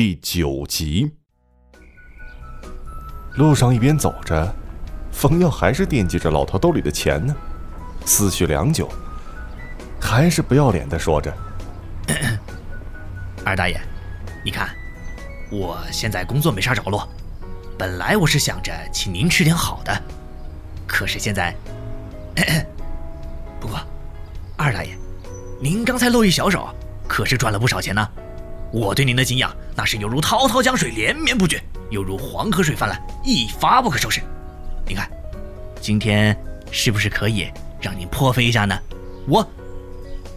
第九集。路上一边走着，冯耀还是惦记着老头兜里的钱呢，思绪良久，还是不要脸的说着：“二大爷，你看，我现在工作没啥着落，本来我是想着请您吃点好的，可是现在，不过，二大爷，您刚才露一小手，可是赚了不少钱呢。我对您的敬仰，那是犹如滔滔江水连绵不绝。”犹如黄河水泛滥，一发不可收拾。你看，今天是不是可以让您破费一下呢？我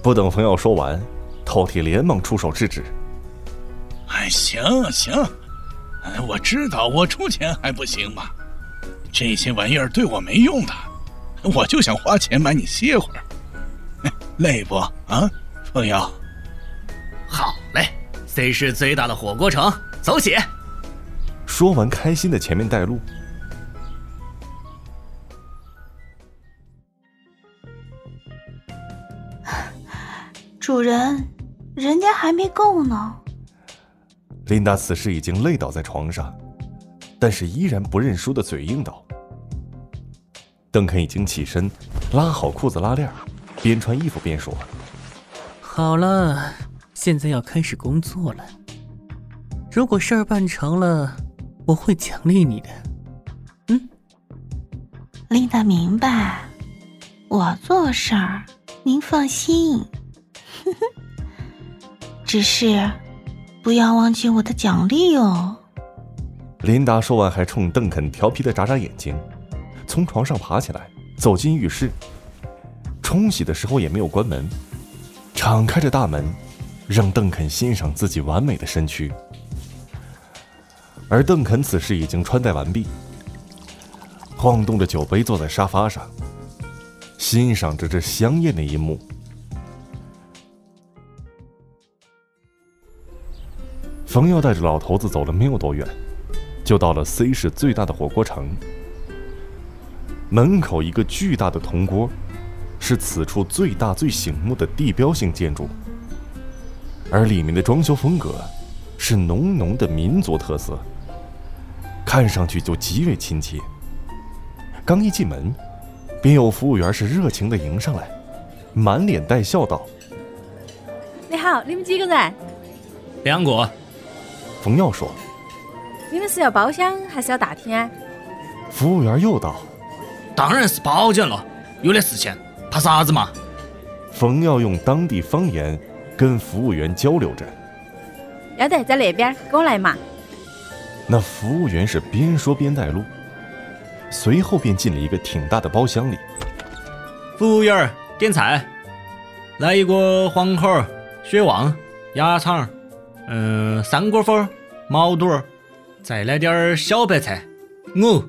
不等冯耀说完，饕餮连忙出手制止。哎，行行，哎，我知道我出钱还不行吗？这些玩意儿对我没用的，我就想花钱买你歇会儿，累不啊，冯耀？，C 市最大的火锅城，走起！说完，开心的前面带路。主人，人家还没够呢。琳达此时已经累倒在床上，但是依然不认输的嘴硬道：“邓肯已经起身，拉好裤子拉链，边穿衣服边说：‘好了，现在要开始工作了。如果事儿办成了。’”我会奖励你的，嗯，琳达明白，我做事儿您放心，只是不要忘记我的奖励哦。琳达说完，还冲邓肯调皮的眨眨眼睛，从床上爬起来，走进浴室，冲洗的时候也没有关门，敞开着大门，让邓肯欣赏自己完美的身躯。而邓肯此时已经穿戴完毕，晃动着酒杯坐在沙发上，欣赏着这香艳的一幕。冯耀带着老头子走了没有多远，就到了 C 市最大的火锅城。门口一个巨大的铜锅，是此处最大最醒目的地标性建筑，而里面的装修风格是浓浓的民族特色。看上去就极为亲切。刚一进门，便有服务员是热情的迎上来，满脸带笑道：“你好，你们几个人？两个。”冯耀说：“你们是要包厢还是要大厅？”服务员又道：“当然是包间了，有点事情，怕啥子嘛？”冯耀用当地方言跟服务员交流着：“要得，在那边，跟我来嘛。”那服务员是边说边带路，随后便进了一个挺大的包厢里。服务员点菜，来一个黄喉、血旺、鸭肠，嗯，三锅粉、毛肚，再来点小白菜。哦，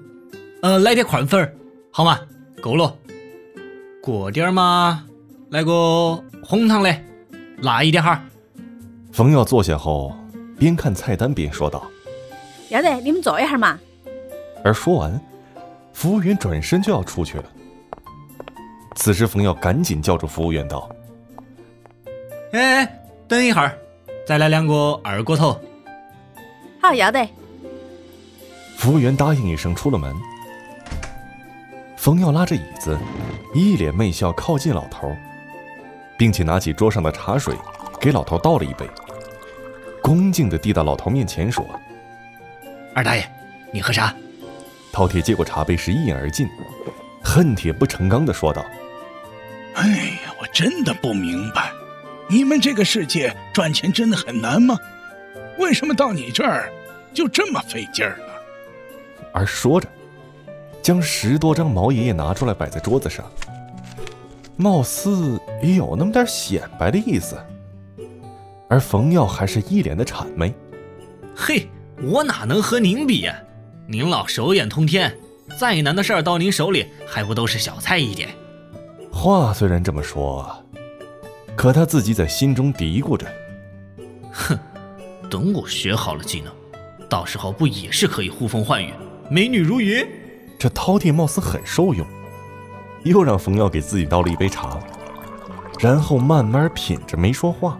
呃，来点宽粉，好吗？够了。过点嘛，来个红糖的，辣一点哈。冯耀坐下后，边看菜单边说道。要得，你们坐一下嘛。而说完，服务员转身就要出去了。此时，冯耀赶紧叫住服务员道：“哎，等一会儿，再来两个二锅头。”好，要得。服务员答应一声，出了门。冯耀拉着椅子，一脸媚笑靠近老头，并且拿起桌上的茶水，给老头倒了一杯，恭敬地递到老头面前，说。二大爷，你喝茶。饕餮接过茶杯，时一饮而尽，恨铁不成钢地说道：“哎呀，我真的不明白，你们这个世界赚钱真的很难吗？为什么到你这儿就这么费劲儿呢？”而说着，将十多张毛爷爷拿出来摆在桌子上，貌似也有那么点显摆的意思。而冯耀还是一脸的谄媚：“嘿。”我哪能和您比呀？您老手眼通天，再难的事儿到您手里还不都是小菜一碟？话虽然这么说，可他自己在心中嘀咕着：“哼，等我学好了技能，到时候不也是可以呼风唤雨、美女如云？”这饕餮貌似很受用，又让冯耀给自己倒了一杯茶，然后慢慢品着没说话，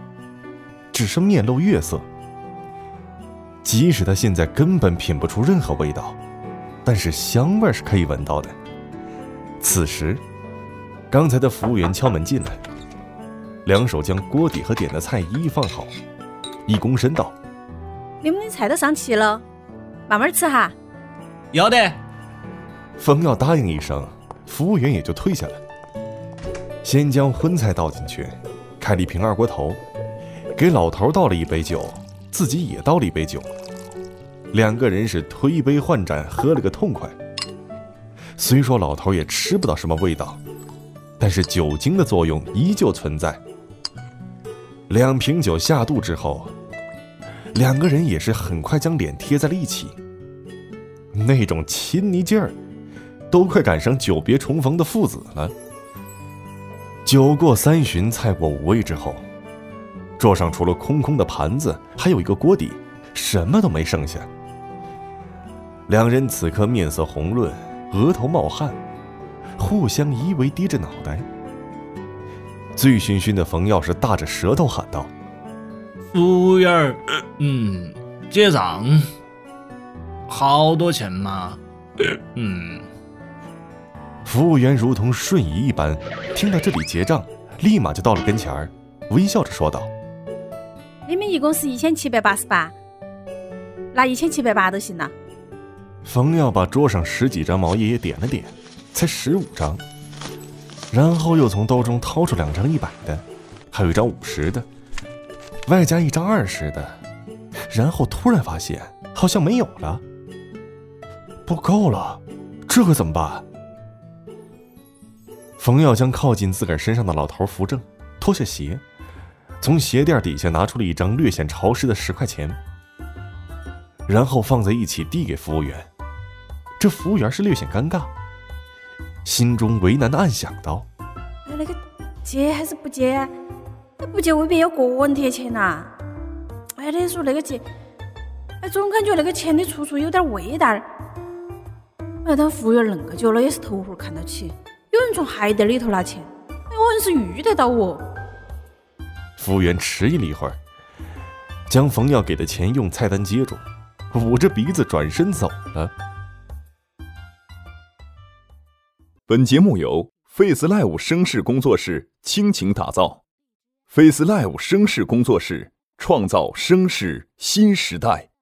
只是面露月色。即使他现在根本品不出任何味道，但是香味是可以闻到的。此时，刚才的服务员敲门进来，两手将锅底和点的菜一一放好，一躬身道：“你们的菜都上齐了，慢慢吃哈。”要得。冯耀答应一声，服务员也就退下了。先将荤菜倒进去，开了一瓶二锅头，给老头倒了一杯酒，自己也倒了一杯酒。两个人是推杯换盏，喝了个痛快。虽说老头也吃不到什么味道，但是酒精的作用依旧存在。两瓶酒下肚之后，两个人也是很快将脸贴在了一起，那种亲昵劲儿，都快赶上久别重逢的父子了。酒过三巡，菜过五味之后，桌上除了空空的盘子，还有一个锅底，什么都没剩下。两人此刻面色红润，额头冒汗，互相依偎，低着脑袋。醉醺醺的冯耀是大着舌头喊道：“服务员，嗯，结账，好多钱嘛？嗯。”服务员如同瞬移一般，听到这里结账，立马就到了跟前儿，微笑着说道：“你们一共是一千七百八十八，拿一千七百八都行了。”冯耀把桌上十几张毛爷爷点了点，才十五张，然后又从兜中掏出两张一百的，还有一张五十的，外加一张二十的，然后突然发现好像没有了，不够了，这可怎么办？冯耀将靠近自个儿身上的老头扶正，脱下鞋，从鞋垫底下拿出了一张略显潮湿的十块钱，然后放在一起递给服务员。这服务员是略显尴尬，心中为难的暗想道：“哎，那个接还是不接？那不接未必要个人贴钱呐。哎，你说那个接，哎，总感觉那个钱的出处有点味道。哎，当服务员恁个久了，也是头回看到起。”有人从鞋垫里头拿钱，哎，我硬是遇得到我。服务员迟疑了一会儿，将冯耀给的钱用菜单接住，捂着鼻子转身走了。本节目由 Face Live 声势工作室倾情打造，Face Live 声势工作室创造声势新时代。